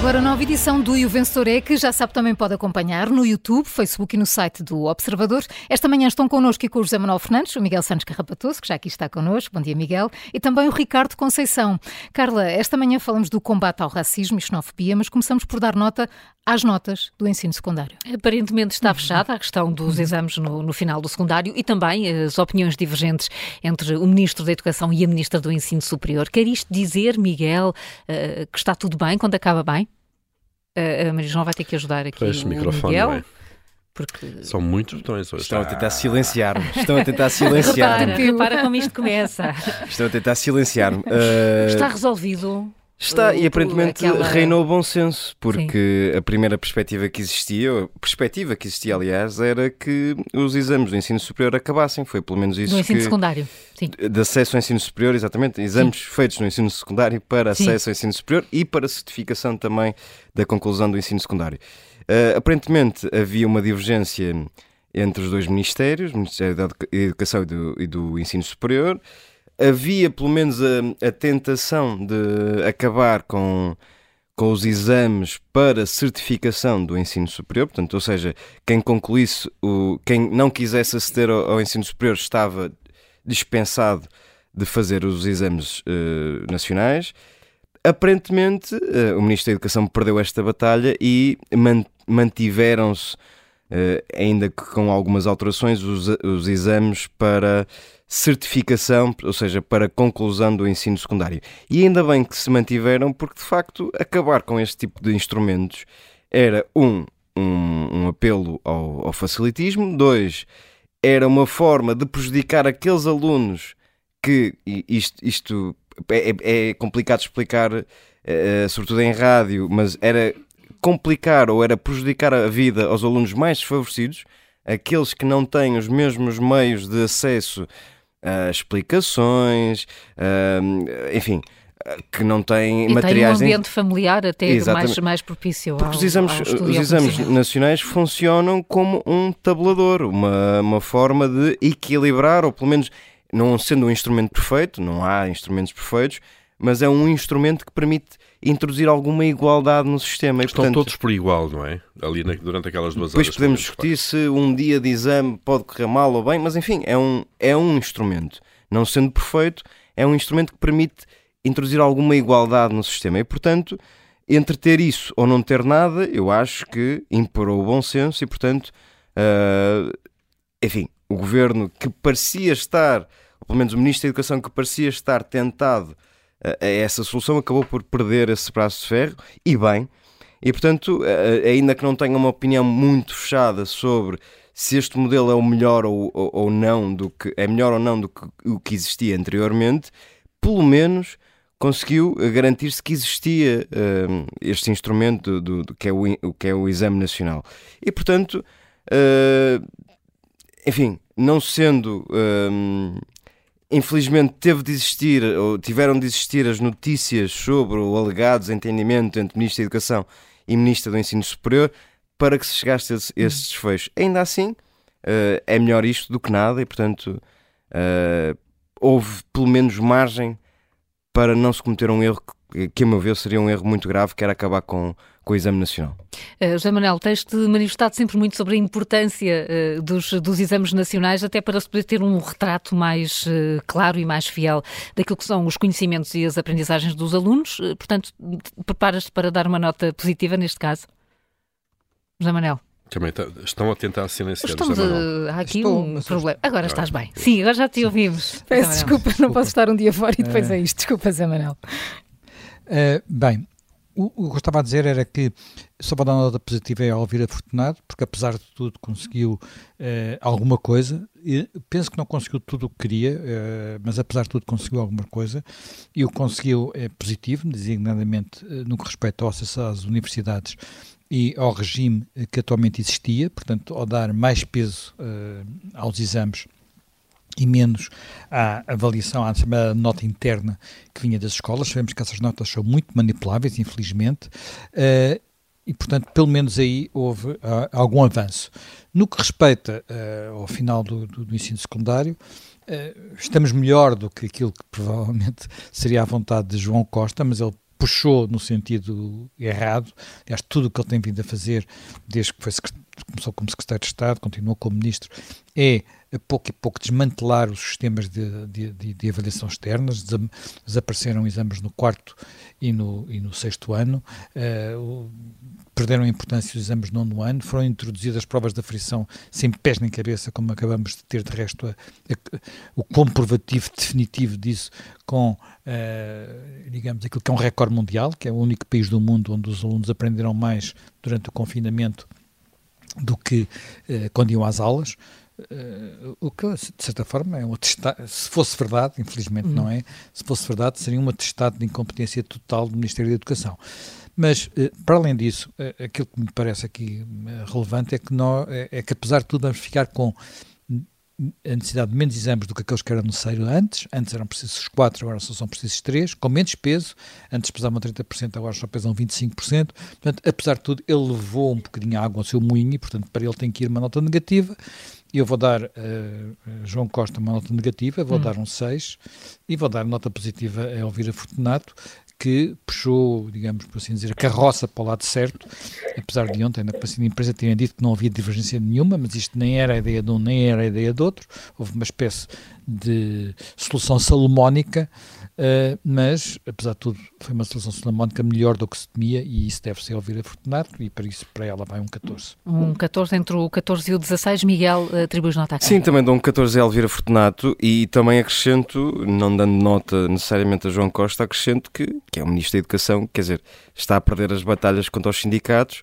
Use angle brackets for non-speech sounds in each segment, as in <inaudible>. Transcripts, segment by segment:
agora a nova edição do E o Vencedor é que já sabe também pode acompanhar no YouTube, Facebook e no site do Observador. Esta manhã estão connosco e com o José Manuel Fernandes, o Miguel Santos Carrapatoso, que já aqui está connosco. Bom dia, Miguel. E também o Ricardo Conceição. Carla, esta manhã falamos do combate ao racismo e xenofobia, mas começamos por dar nota às notas do ensino secundário. Aparentemente está fechada a questão dos exames no, no final do secundário e também as opiniões divergentes entre o Ministro da Educação e a Ministra do Ensino Superior. Quer isto dizer, Miguel, uh, que está tudo bem quando acaba bem? A Maria João vai ter que ajudar aqui Pois, o microfone, Miguel. não é? Porque... São muitos botões hoje. Estão a tentar silenciar-me. Estão a tentar <laughs> silenciar-me. Repara, repara como isto começa. Estão a tentar silenciar-me. Uh, Está resolvido. Está, o- e aparentemente aquela- reinou o bom senso, porque a primeira perspectiva que existia, a perspectiva que existia, aliás, era que os exames do ensino superior acabassem. Foi pelo menos isso Do ensino que. secundário. Sim. De acesso ao ensino superior, exatamente, exames feitos no ensino secundário para Sim. acesso ao ensino superior e para certificação também da conclusão do ensino secundário. Uh, aparentemente havia uma divergência entre os dois ministérios, o Ministério da Educa- Educação e do, e do Ensino Superior. Havia pelo menos a, a tentação de acabar com, com os exames para certificação do ensino superior, portanto, ou seja, quem concluísse, o, quem não quisesse aceder ao, ao ensino superior estava dispensado de fazer os exames eh, nacionais. Aparentemente, eh, o Ministro da Educação perdeu esta batalha e man- mantiveram-se, ainda que com algumas alterações, os, os exames para certificação, ou seja, para conclusão do ensino secundário. E ainda bem que se mantiveram, porque de facto acabar com este tipo de instrumentos era um, um, um apelo ao, ao facilitismo, dois, era uma forma de prejudicar aqueles alunos que isto, isto é, é- complicado explicar, eh, sobretudo em rádio, mas era complicar ou era prejudicar a vida aos alunos mais desfavorecidos, aqueles que não têm os mesmos meios de acesso a explicações, a, enfim, a- que não têm E tem um materiais ambiente familiar até mais, mais propício porque ao, os exames, os exames nacionais funcionam como um tabulador, uma, uma forma de equilibrar, ou pelo menos não sendo um instrumento perfeito, não há instrumentos perfeitos, mas é um instrumento que permite introduzir alguma igualdade no sistema. E, Estão portanto, todos por igual, não é? Ali durante aquelas duas depois horas. podemos pelo menos, discutir se um dia de exame pode correr mal ou bem, mas enfim, é um, é um instrumento. Não sendo perfeito, é um instrumento que permite introduzir alguma igualdade no sistema. E, portanto, entre ter isso ou não ter nada, eu acho que imperou o bom senso e, portanto, ah, enfim, o governo que parecia estar, ou pelo menos o Ministro da Educação que parecia estar tentado a, a essa solução, acabou por perder esse braço de ferro, e bem. E, portanto, a- ainda que não tenha uma opinião muito fechada sobre se este modelo é o melhor ou, ou, ou não do que é melhor ou não do que o que existia anteriormente, pelo menos conseguiu eh, garantir-se que existia hum, este instrumento do, do- do que, é o, que é o exame nacional. E, portanto, eh, enfim, não sendo. hum, infelizmente teve de existir, ou tiveram de existir as notícias sobre o alegado desentendimento entre Ministro da Educação e Ministra do Ensino Superior para que se chegasse a esse, desfecho. Ainda assim, eh, é melhor isto do que nada e, portanto, eh, houve pelo menos margem para não se cometer um erro que a meu ver, seria um erro muito grave, que era acabar com, com o Exame Nacional. Uh, José Manuel, tens-te manifestado sempre muito sobre a importância uh, dos, dos exames nacionais, até para se poder ter um retrato mais uh, claro e mais fiel daquilo que são os conhecimentos e as aprendizagens dos alunos. Uh, portanto, preparas-te para dar uma nota positiva neste caso? José Manuel? Também tá- estão a tentar silenciar Estamos, uh, há aqui Estou, um problema. Agora estás Ah, bem. Sim, agora já te ouvimos. Peço desculpa, não posso estar um dia fora e depois é isto. Desculpa, Zé Manel. Uh, bem, o, o que eu estava a dizer era que só para dar uma nota positiva é ao Alvira Fortunado, porque apesar de tudo conseguiu uh, alguma coisa. E penso que não conseguiu tudo o que queria, uh, mas apesar de tudo conseguiu alguma coisa. E o conseguiu é positivo, designadamente uh, no que respeita ao acesso às universidades e ao regime que atualmente existia, portanto, ao dar mais peso uh, aos exames e menos à avaliação, à chamada nota interna que vinha das escolas. Sabemos que essas notas são muito manipuláveis, infelizmente, uh, e, portanto, pelo menos aí houve uh, algum avanço. No que respeita uh, ao final do, do, do ensino secundário, estamos melhor do que aquilo que provavelmente seria a vontade de João Costa, mas ele puxou no sentido errado. Aliás, tudo o que ele tem vindo a fazer desde que foi começou como secretário de Estado, continuou como ministro, é a pouco e pouco desmantelar os sistemas de, de, de, de avaliação externas. Desapareceram exames no quarto e no, e no sexto ano. Uh, perderam importância os exames no nono ano, foram introduzidas provas da frição sem pés nem cabeça, como acabamos de ter de resto a, a, o comprovativo definitivo disso com, uh, digamos, aquilo que é um recorde mundial, que é o único país do mundo onde os alunos aprenderam mais durante o confinamento do que uh, quando iam às aulas. Uh, o que, de certa forma, é um atestado, se fosse verdade, infelizmente uhum. não é, se fosse verdade, seria um atestado de incompetência total do Ministério da Educação. Mas, uh, para além disso, aquilo que me parece aqui relevante é que, nós, é, é que, apesar de tudo, vamos ficar com a necessidade de menos exames do que aqueles que eram necessários antes. Antes eram precisos 4, agora só são precisos 3, com menos peso. Antes pesavam 30%, agora só pesam 25%. Portanto, apesar de tudo, ele levou um bocadinho a água ao seu moinho e, portanto, para ele tem que ir uma nota negativa. Eu vou dar uh, João Costa uma nota negativa, vou hum. dar um 6 e vou dar nota positiva a Elvira Fortunato, que puxou, digamos por assim dizer, a carroça para o lado certo, apesar de ontem na Comissão de Empresa terem dito que não havia divergência nenhuma, mas isto nem era a ideia de um, nem era a ideia do outro, houve uma espécie de solução salomónica, uh, mas, apesar de tudo, foi uma solução salomónica melhor do que se temia e isso deve ser ouvir a Fortunato e para isso, para ela, vai um 14. Um 14 entre o 14 e o 16, Miguel, uh, atribuis nota aqui? Sim, também dou um 14 a Elvira Fortunato e também acrescento, não dando nota necessariamente a João Costa, acrescento que, que é o Ministro da Educação, quer dizer, está a perder as batalhas contra os sindicatos,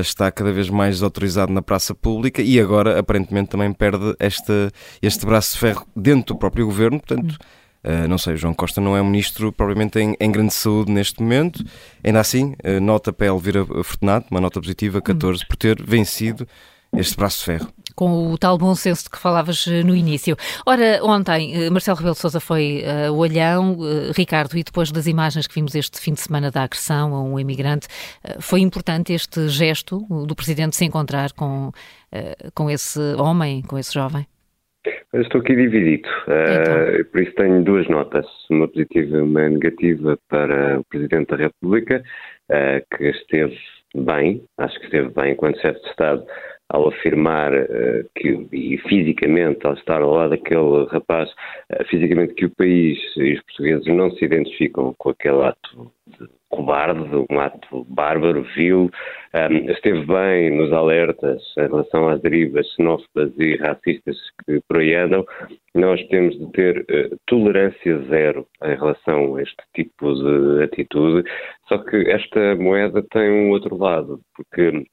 está cada vez mais autorizado na praça pública e agora aparentemente também perde este, este braço de ferro dentro do próprio governo, portanto. Uh, não sei, João Costa não é um ministro propriamente em, em grande saúde neste momento. Ainda assim, uh, nota para Elvira Fortunato, uma nota positiva, 14, por ter vencido este braço de ferro com o tal bom senso de que falavas eh, no início. Ora, ontem eh, Marcelo Rebelo de Sousa foi uh, o Olhão, uh, Ricardo, e depois das imagens que vimos este fim de semana da agressão a um imigrante, uh, foi importante este gesto do Presidente se encontrar com, com esse homem, com esse jovem? Eu estou aqui dividido, então. por isso tenho duas notas, uma positiva e uma negativa para o Presidente da República, que esteve bem, acho que esteve bem enquanto chefe de Estado ao afirmar uh, que, e fisicamente, ao estar ao lado daquele rapaz, uh, fisicamente que o país e os portugueses não se identificam com aquele ato cobarde, um ato bárbaro, vil, um, esteve bem nos alertas em relação às derivas xenófobas e racistas que por aí andam, nós temos de ter uh, tolerância zero em relação a este tipo de atitude, só que esta moeda tem um outro lado, porque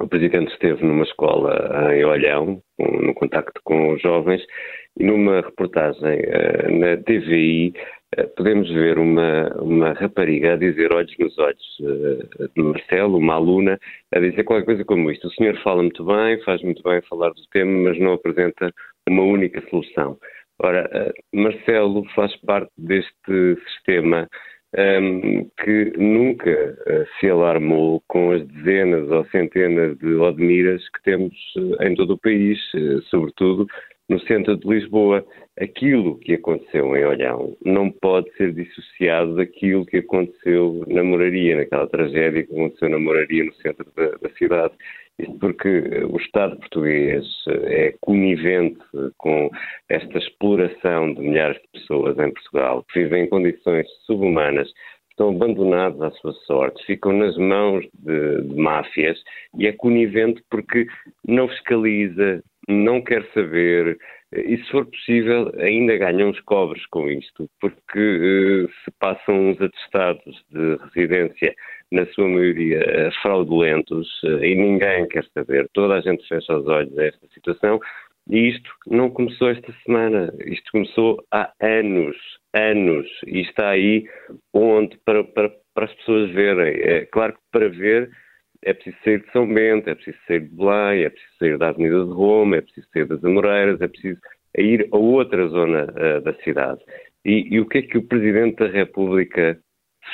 o Presidente esteve numa escola em Olhão, no contacto com os jovens, e numa reportagem uh, na TVI uh, podemos ver uma, uma rapariga a dizer olhos nos olhos uh, de Marcelo, uma aluna, a dizer qualquer coisa como isto. O senhor fala muito bem, faz muito bem falar do tema, mas não apresenta uma única solução. Ora, Marcelo faz parte deste sistema um, que nunca uh, se alarmou com as dezenas ou centenas de Odmiras que temos uh, em todo o país, uh, sobretudo no centro de Lisboa. Aquilo que aconteceu em Olhão não pode ser dissociado daquilo que aconteceu na Moraria, naquela tragédia que aconteceu na Moraria, no centro da, da cidade. Porque o Estado português é conivente com esta exploração de milhares de pessoas em Portugal, que vivem em condições subhumanas, estão abandonados à sua sorte, ficam nas mãos de, de máfias e é conivente porque não fiscaliza, não quer saber, e se for possível, ainda ganham os cobres com isto, porque uh, se passam uns atestados de residência, na sua maioria uh, fraudulentos, e ninguém quer saber, toda a gente fecha os olhos a esta situação, e isto não começou esta semana, isto começou há anos, anos, e está aí onde para, para, para as pessoas verem. É claro que para ver é preciso sair de São Bento, é preciso sair de Belém, é preciso sair da Avenida de Roma, é preciso sair das Amoreiras, é preciso ir a outra zona uh, da cidade. E, e, o que é que o Presidente da República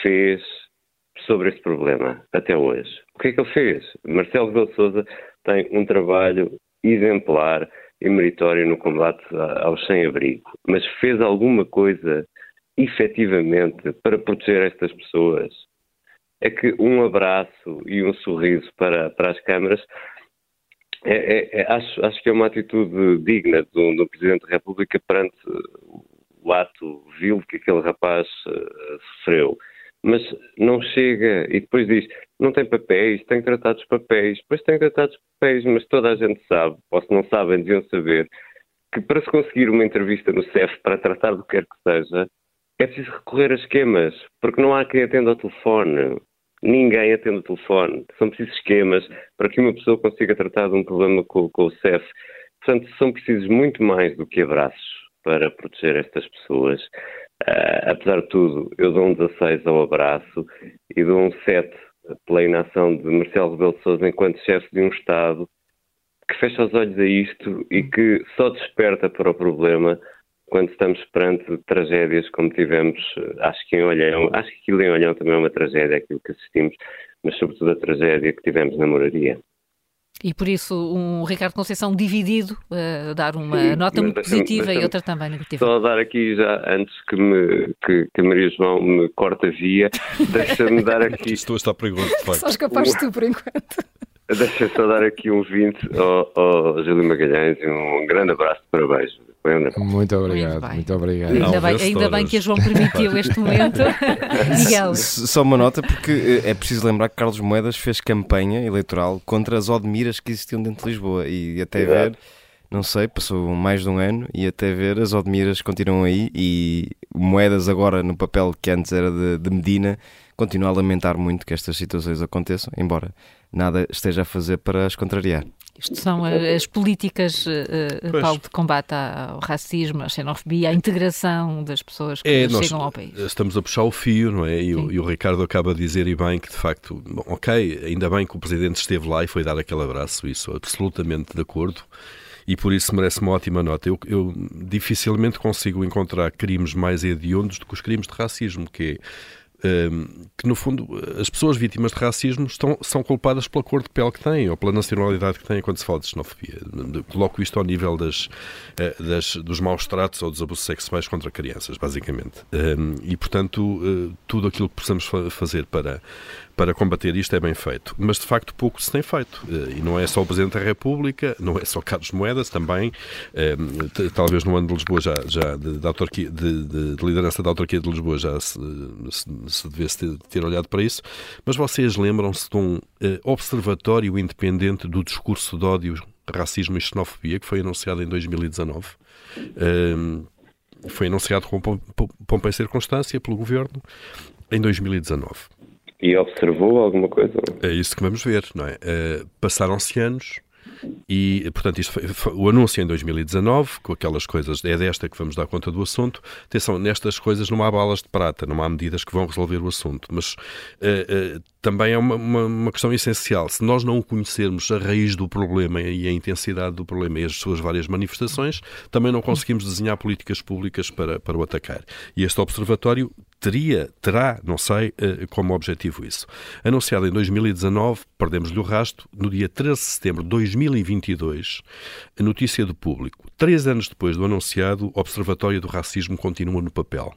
fez sobre esse problema até hoje? O que é que ele fez? Marcelo Rebelo Sousa tem um trabalho exemplar e meritório no combate aos sem-abrigo, mas fez alguma coisa efetivamente para proteger estas pessoas é que um abraço e um sorriso para, para as câmaras é, é, é, acho, acho que é uma atitude digna do, do Presidente da República perante o ato vil que aquele rapaz uh, sofreu. Mas não chega e depois diz: não tem papéis, tem que tratar dos papéis. Depois tem que tratar dos papéis, mas toda a gente sabe, ou se não sabem, deviam saber, que para se conseguir uma entrevista no CEF para tratar do que quer que seja, é preciso recorrer a esquemas, porque não há quem atenda ao telefone. Ninguém atende o telefone. São precisos esquemas para que uma pessoa consiga tratar de um problema com, com o CEF. Portanto, são precisos muito mais do que abraços para proteger estas pessoas. Uh, apesar de tudo, eu dou um 16 ao abraço e dou um 7 pela inação de Marcelo Rebelo de Sousa enquanto chefe de um Estado que fecha os olhos a isto e que só desperta para o problema quando estamos perante tragédias como tivemos, acho que em Olhão, acho que aquilo em Olhão também é uma tragédia, aquilo que assistimos, mas sobretudo a tragédia que tivemos na moraria. E por isso um Ricardo Conceição dividido, uh, dar uma Sim, nota muito positiva e outra também negativa. Só dar aqui já, antes que, me, que, que Maria João me corte a via, <laughs> deixa-me dar aqui... Estou a estar perigoso, de facto. Só escapaste tu por enquanto. Deixa só dar aqui um 20 ao, ao Júlio Magalhães e um grande abraço de parabéns. Muito obrigado, muito, muito obrigado. Ainda, bem, ainda bem, que a João permitiu este momento. <laughs> <laughs> Miguel. Só uma nota, porque eh, é preciso lembrar que Carlos Moedas fez campanha eleitoral contra as Odmiras que existiam dentro de Lisboa e até ver, não sei, passou mais de um ano e até ver as Odmiras continuam aí e Moedas agora no papel que antes era de, de Medina continua a lamentar muito que estas situações aconteçam, embora nada esteja a fazer para as contrariar. Isto são as políticas, uh, Paulo, de combate ao racismo, à xenofobia, à integração das pessoas que é, chegam ao país. Estamos a puxar o fio, não é? E o, e o, Ricardo acaba de dizer, e bem, que de facto, bom, ok, ainda bem que o Presidente esteve lá e foi dar aquele abraço, isso absolutamente de acordo e por isso merece uma ótima nota. Eu, eu, dificilmente consigo encontrar crimes mais hediondos do que os crimes de racismo, que é que no fundo as pessoas vítimas de racismo estão, são culpadas pela cor de pele que têm ou pela nacionalidade que têm quando se fala de xenofobia. Coloco isto ao nível das, eh, das, dos maus tratos ou dos abusos sexuais contra crianças, basicamente. E, portanto, eh, tudo aquilo que possamos fazer para, para combater isto é bem feito. Mas, de facto, pouco se tem feito. Eh, e não é só o Presidente da República, não é só Carlos Moedas, também, talvez no ano de Lisboa, já, já de, de, autarquia, de, de liderança da autarquia de Lisboa, já se, se, se devesse ter, ter, olhado para isso. Mas vocês lembram-se de um observatório independente do discurso de ódio, racismo e xenofobia que foi anunciado em 2019? foi anunciado com pompa e circunstância pelo Governo em 2019. E observou alguma coisa? É isso que vamos ver, não é? Uh, Passaram-se anos e, portanto, isto foi, foi, o anúncio em 2019, com aquelas coisas, é desta que vamos dar conta do assunto. Atenção, nestas coisas não há balas de prata, não há medidas que vão resolver o assunto, mas uh, uh, também é uma, uma, uma, questão essencial. Se nós não conhecermos a raiz do problema e a intensidade do problema e as suas várias manifestações, também não conseguimos desenhar políticas públicas para, para o atacar. E este observatório teria, terá, não sei, eh, como objetivo isso. Anunciado em 2019, perdemos-lhe o rasto, no dia 13 de setembro de 2022, a notícia do público. Três anos depois do anunciado, o Observatório do Racismo continua no papel.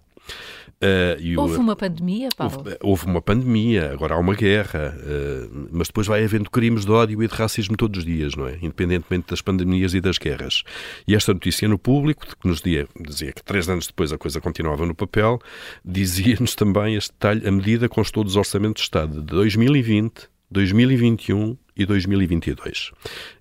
Uh, houve o, uma pandemia, Paulo? Houve, houve, uma pandemia, agora há uma guerra, uh, mas depois vai havendo crimes de ódio e de racismo todos os dias, não é? Independentemente das pandemias e das guerras. E esta notícia no público, que nos dizia, dizia que três anos depois a coisa continuava no papel, dizia-nos também este detalhe: a medida constou dos orçamentos de Estado de 2020, 2021 e 2022.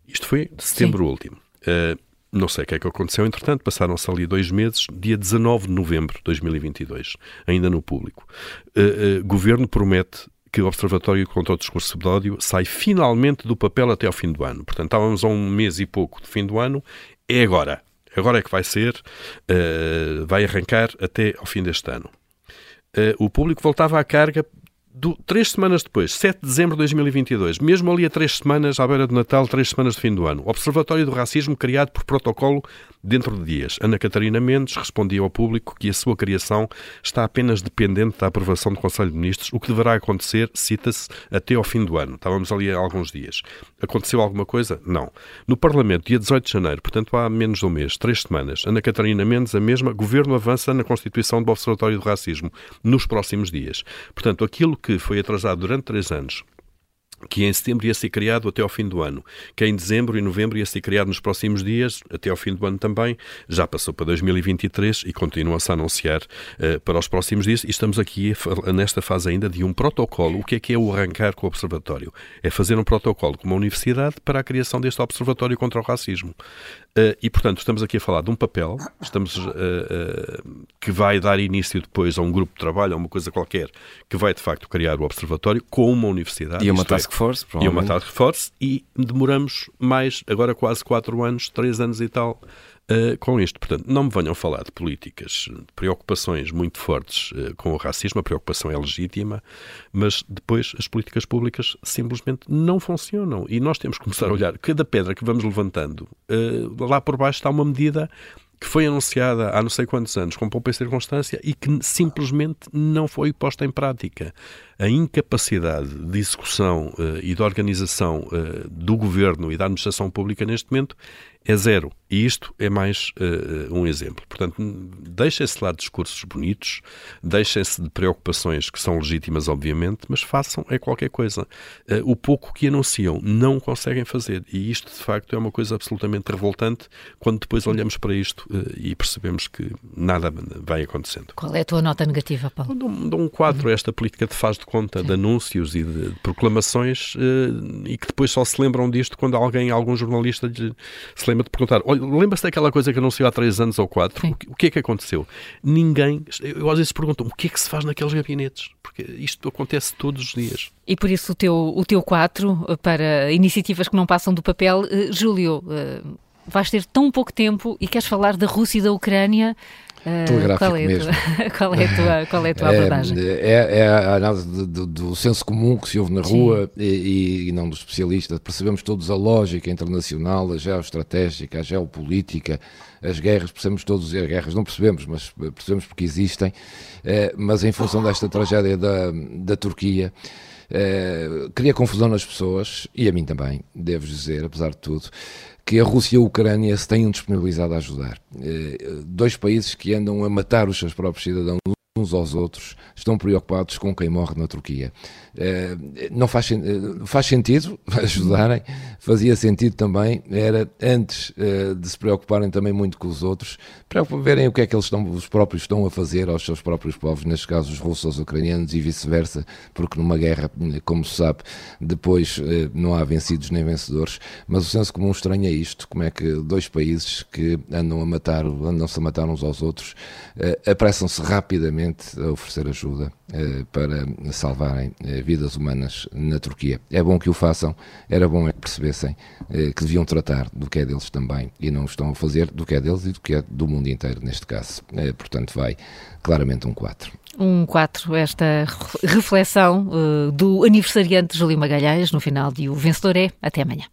Isto foi de setembro Sim. último. Uh, não sei o que é que aconteceu, entretanto, passaram-se ali dois meses, dia 19 de novembro de 2022, ainda no público. Uh, uh, governo promete que o Observatório contra o Discurso de Ódio sai finalmente do papel até ao fim do ano. Portanto, estávamos a um mês e pouco do fim do ano, é agora. Agora é que vai ser, uh, vai arrancar até ao fim deste ano. o público voltava à carga do, três semanas depois, 7 de dezembro de 2022, mesmo ali a três semanas, à beira do Natal, três semanas de fim do ano, Observatório do Racismo criado por protocolo dentro de dias. Ana Catarina Mendes respondia ao público que a sua criação está apenas dependente da aprovação do Conselho de Ministros, o que deverá acontecer, cita-se, até ao fim do ano. Estávamos ali há alguns dias. Aconteceu alguma coisa? Não. No Parlamento, dia 18 de janeiro, portanto há menos de um mês, três semanas, Ana Catarina Mendes, a mesma, Governo avança na constituição do Observatório do Racismo nos próximos dias. Portanto, aquilo que foi atrasado durante três anos que em setembro ia ser criado até ao fim do ano, que em dezembro e novembro ia ser criado nos próximos dias, até ao fim do ano também, já passou para 2023 e continua-se a anunciar uh, para os próximos dias. E estamos aqui nesta fase ainda de um protocolo. O que é que é o arrancar com o Observatório? É fazer um protocolo com uma universidade para a criação deste Observatório contra o Racismo. Uh, e, portanto, estamos aqui a falar de um papel estamos, uh, uh, que vai dar início depois a um grupo de trabalho, a uma coisa qualquer, que vai, de facto, criar o observatório com uma universidade. E uma é, task force, E uma task force, e demoramos mais, agora quase quatro anos, três anos e tal, uh, com isto. Portanto, não me venham falar de políticas, preocupações muito fortes uh, com o racismo, a preocupação é legítima, mas depois as políticas públicas simplesmente não funcionam. E nós temos que começar a olhar cada pedra que vamos levantando, uh, lá por baixo está uma medida que foi anunciada há não sei quantos anos com pouca circunstância e que simplesmente não foi posta em prática. A incapacidade de execução uh, e de organização uh, do governo e da administração pública neste momento é zero. E isto é mais uh, um exemplo. Portanto, deixem-se lá de discursos bonitos, deixem-se de preocupações que são legítimas, obviamente, mas façam é qualquer coisa. Uh, o pouco que anunciam não conseguem fazer. E isto, de facto, é uma coisa absolutamente revoltante quando depois olhamos para isto uh, e percebemos que nada vai acontecendo. Qual é a tua nota negativa, Paulo? Dou, dou um 4 a esta política de faz de conta Sim. de anúncios e de, de proclamações e que depois só se lembram disto quando alguém, algum jornalista, se lembra de perguntar: lembra-se daquela coisa que anunciou há três anos ou quatro? O, o que é que aconteceu? Ninguém. Eu às vezes pergunto: o que é que se faz naqueles gabinetes? Porque isto acontece todos os dias. E por isso o teu, o teu 4 eh, para iniciativas que não passam do papel, uh, Júlio. Uh, vais ter tão pouco tempo e queres falar da Rússia e da Ucrânia. Uh, Telegráfico qual é mesmo. Tua, <laughs> qual, é a tua, <laughs> qual é a tua é, abordagem? É, é, a análise do, do, do, senso comum que se ouve na rua e, e, não dos especialistas. Percebemos todos a lógica internacional, a geoestratégica, a geopolítica, as guerras, percebemos todos, as guerras não percebemos, mas percebemos porque existem, é, mas em função desta tragédia da, da Turquia, é, cria confusão nas pessoas, e a mim também, devo dizer, apesar de tudo que a Rússia e a Ucrânia se tenham disponibilizado a ajudar. Eh, dois países que andam a matar os seus próprios cidadãos uns aos outros, estão preocupados com quem morre na Turquia. Eh, não faz, eh, faz sentido <laughs> ajudarem, fazia sentido também, era antes eh, de se preocuparem também muito com os outros, para verem o que é que eles estão, os próprios estão a fazer aos seus próprios povos, neste caso os russos aos ucranianos e vice-versa, porque numa guerra, como se sabe, depois não há vencidos nem vencedores, mas o senso comum estranha isto, como é que dois países que andam a matar, andam-se a matar uns aos outros, apressam-se rapidamente a oferecer ajuda para salvarem vidas humanas na Turquia. É bom que o façam, era bom que percebessem eh, que deviam tratar do que é deles também e não estão a fazer do que é deles e do que é do mundo inteiro, neste caso. Eh, portanto, vai claramente um 4. Um 4, esta reflexão do aniversariante Júlio Magalhães no final de O Vencedor é. Até amanhã.